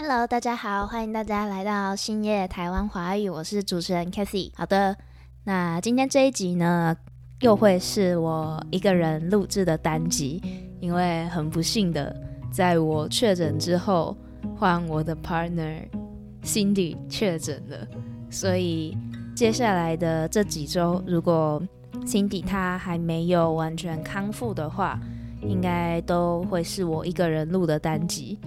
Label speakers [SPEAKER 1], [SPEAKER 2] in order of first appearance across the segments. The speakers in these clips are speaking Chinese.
[SPEAKER 1] Hello，大家好，欢迎大家来到星夜台湾华语，我是主持人 Kathy。好的，那今天这一集呢，又会是我一个人录制的单集，因为很不幸的，在我确诊之后，换我的 partner Cindy 确诊了，所以接下来的这几周，如果 Cindy 她还没有完全康复的话，应该都会是我一个人录的单集。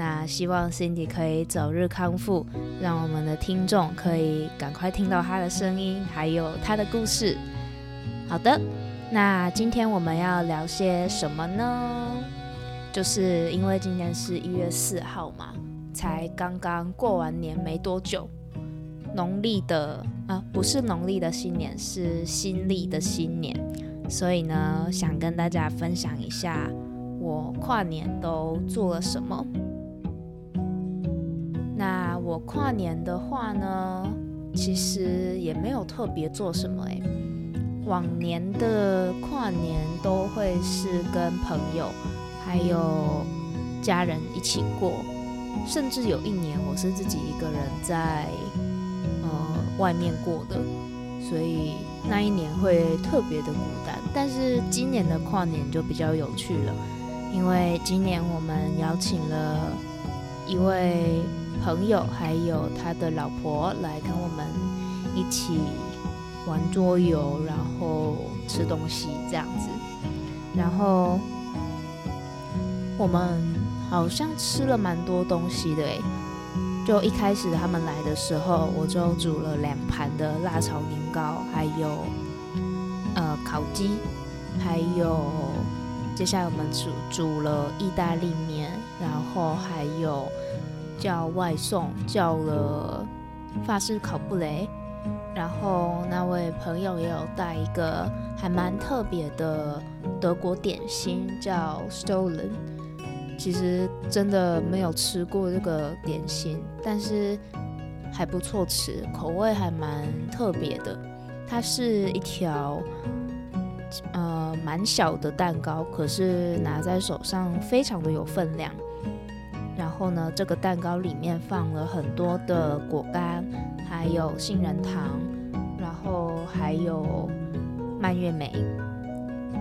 [SPEAKER 1] 那希望 Cindy 可以早日康复，让我们的听众可以赶快听到她的声音，还有她的故事。好的，那今天我们要聊些什么呢？就是因为今天是一月四号嘛，才刚刚过完年没多久，农历的啊，不是农历的新年，是新历的新年，所以呢，想跟大家分享一下我跨年都做了什么。我跨年的话呢，其实也没有特别做什么诶。往年的跨年都会是跟朋友还有家人一起过，甚至有一年我是自己一个人在呃外面过的，所以那一年会特别的孤单。但是今年的跨年就比较有趣了，因为今年我们邀请了一位。朋友还有他的老婆来跟我们一起玩桌游，然后吃东西这样子。然后我们好像吃了蛮多东西的诶，就一开始他们来的时候，我就煮了两盘的辣炒年糕，还有呃烤鸡，还有接下来我们煮煮了意大利面，然后还有。叫外送叫了法式烤布雷，然后那位朋友也有带一个还蛮特别的德国点心，叫 Stolen。其实真的没有吃过这个点心，但是还不错吃，口味还蛮特别的。它是一条呃蛮小的蛋糕，可是拿在手上非常的有分量。然后呢，这个蛋糕里面放了很多的果干，还有杏仁糖，然后还有蔓越莓。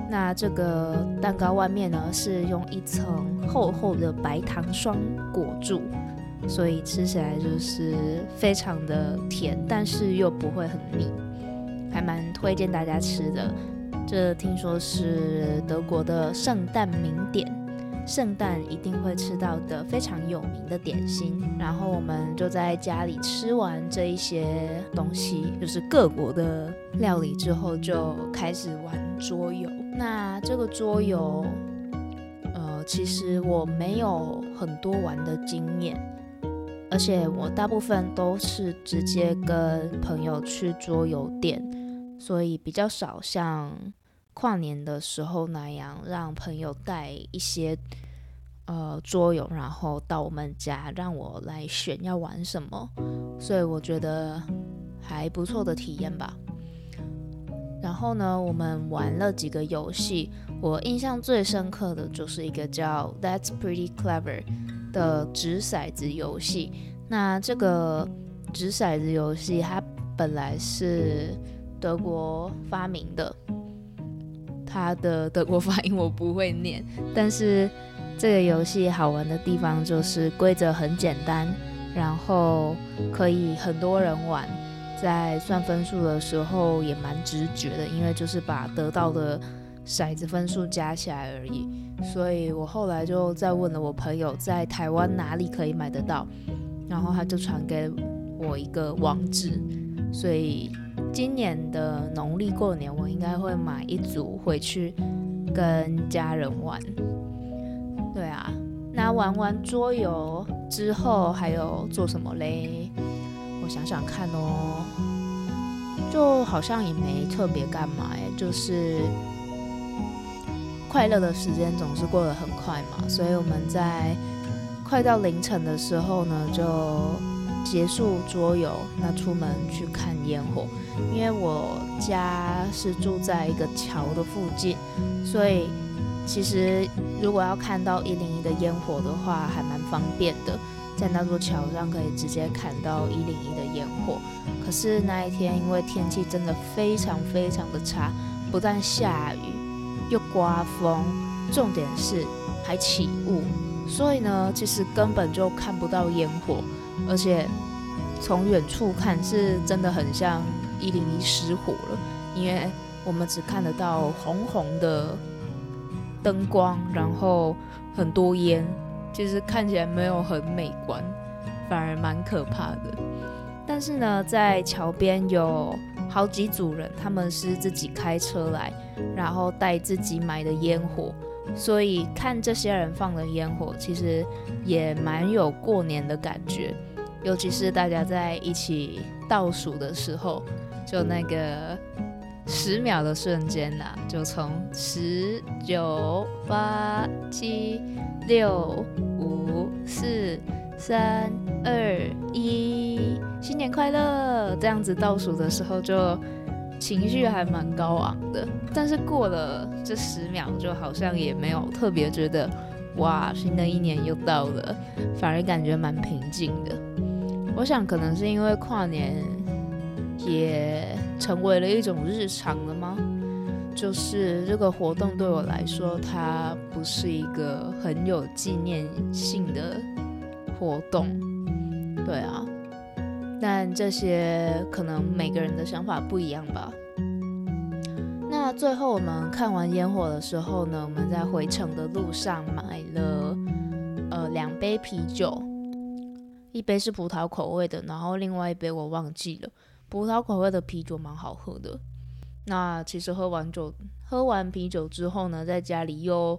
[SPEAKER 1] 那这个蛋糕外面呢是用一层厚厚的白糖霜裹住，所以吃起来就是非常的甜，但是又不会很腻，还蛮推荐大家吃的。这听说是德国的圣诞名点。圣诞一定会吃到的非常有名的点心，然后我们就在家里吃完这一些东西，就是各国的料理之后，就开始玩桌游。那这个桌游，呃，其实我没有很多玩的经验，而且我大部分都是直接跟朋友去桌游店，所以比较少像。跨年的时候那样，让朋友带一些呃桌游，然后到我们家让我来选要玩什么，所以我觉得还不错的体验吧。然后呢，我们玩了几个游戏，我印象最深刻的就是一个叫 That's Pretty Clever 的掷骰子游戏。那这个掷骰子游戏它本来是德国发明的。它的德国发音我不会念，但是这个游戏好玩的地方就是规则很简单，然后可以很多人玩，在算分数的时候也蛮直觉的，因为就是把得到的骰子分数加起来而已。所以我后来就再问了我朋友在台湾哪里可以买得到，然后他就传给我一个网址，所以。今年的农历过年，我应该会买一组回去跟家人玩。对啊，那玩完桌游之后还有做什么嘞？我想想看哦，就好像也没特别干嘛哎，就是快乐的时间总是过得很快嘛，所以我们在快到凌晨的时候呢，就。结束桌游，那出门去看烟火。因为我家是住在一个桥的附近，所以其实如果要看到一零一的烟火的话，还蛮方便的。在那座桥上可以直接看到一零一的烟火。可是那一天因为天气真的非常非常的差，不但下雨，又刮风，重点是还起雾，所以呢，其实根本就看不到烟火，而且从远处看是真的很像一零一失火了，因为我们只看得到红红的灯光，然后很多烟。其实看起来没有很美观，反而蛮可怕的。但是呢，在桥边有好几组人，他们是自己开车来，然后带自己买的烟火，所以看这些人放的烟火，其实也蛮有过年的感觉。尤其是大家在一起倒数的时候，就那个十秒的瞬间呐，就从十九八七。六五四三二一，新年快乐！这样子倒数的时候，就情绪还蛮高昂的。但是过了这十秒，就好像也没有特别觉得哇，新的一年又到了，反而感觉蛮平静的。我想可能是因为跨年也成为了一种日常了吗？就是这个活动对我来说，它不是一个很有纪念性的活动，对啊。但这些可能每个人的想法不一样吧。那最后我们看完烟火的时候呢，我们在回程的路上买了呃两杯啤酒，一杯是葡萄口味的，然后另外一杯我忘记了。葡萄口味的啤酒蛮好喝的。那其实喝完酒，喝完啤酒之后呢，在家里又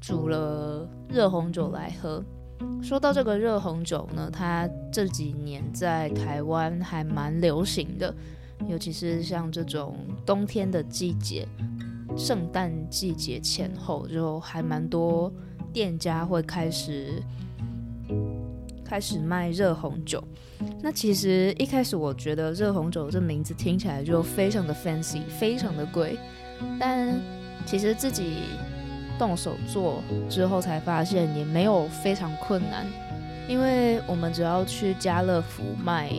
[SPEAKER 1] 煮了热红酒来喝。说到这个热红酒呢，它这几年在台湾还蛮流行的，尤其是像这种冬天的季节，圣诞季节前后，就还蛮多店家会开始。开始卖热红酒，那其实一开始我觉得热红酒这名字听起来就非常的 fancy，非常的贵。但其实自己动手做之后才发现也没有非常困难，因为我们只要去家乐福买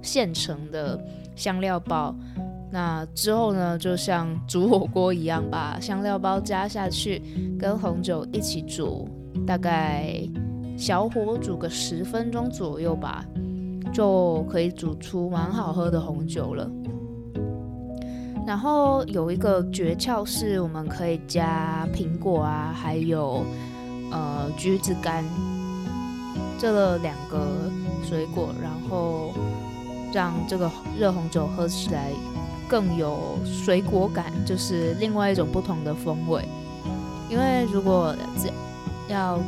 [SPEAKER 1] 现成的香料包，那之后呢，就像煮火锅一样，把香料包加下去，跟红酒一起煮，大概。小火煮个十分钟左右吧，就可以煮出蛮好喝的红酒了。然后有一个诀窍是，我们可以加苹果啊，还有呃橘子干这两个水果，然后让这个热红酒喝起来更有水果感，就是另外一种不同的风味。因为如果要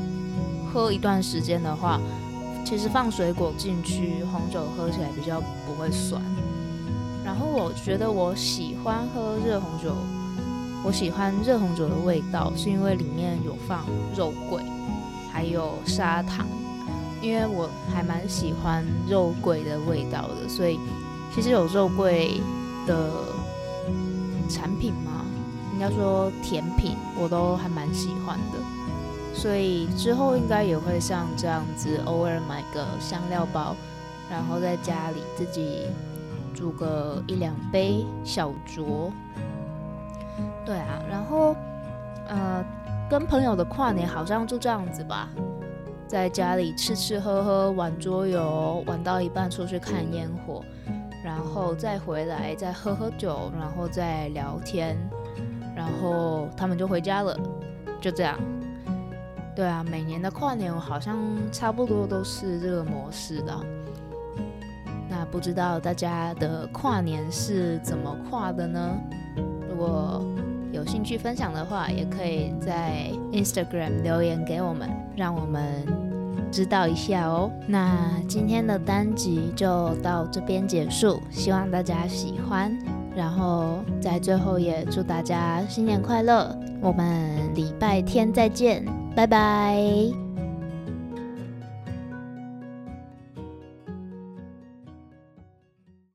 [SPEAKER 1] 喝一段时间的话，其实放水果进去，红酒喝起来比较不会酸。然后我觉得我喜欢喝热红酒，我喜欢热红酒的味道，是因为里面有放肉桂，还有砂糖。因为我还蛮喜欢肉桂的味道的，所以其实有肉桂的产品嘛，应该说甜品，我都还蛮喜欢的。所以之后应该也会像这样子，偶尔买个香料包，然后在家里自己煮个一两杯小酌。对啊，然后呃，跟朋友的跨年好像就这样子吧，在家里吃吃喝喝，玩桌游，玩到一半出去看烟火，然后再回来再喝喝酒，然后再聊天，然后他们就回家了，就这样。对啊，每年的跨年我好像差不多都是这个模式的。那不知道大家的跨年是怎么跨的呢？如果有兴趣分享的话，也可以在 Instagram 留言给我们，让我们知道一下哦。那今天的单集就到这边结束，希望大家喜欢。然后在最后也祝大家新年快乐，我们礼拜天再见。拜拜。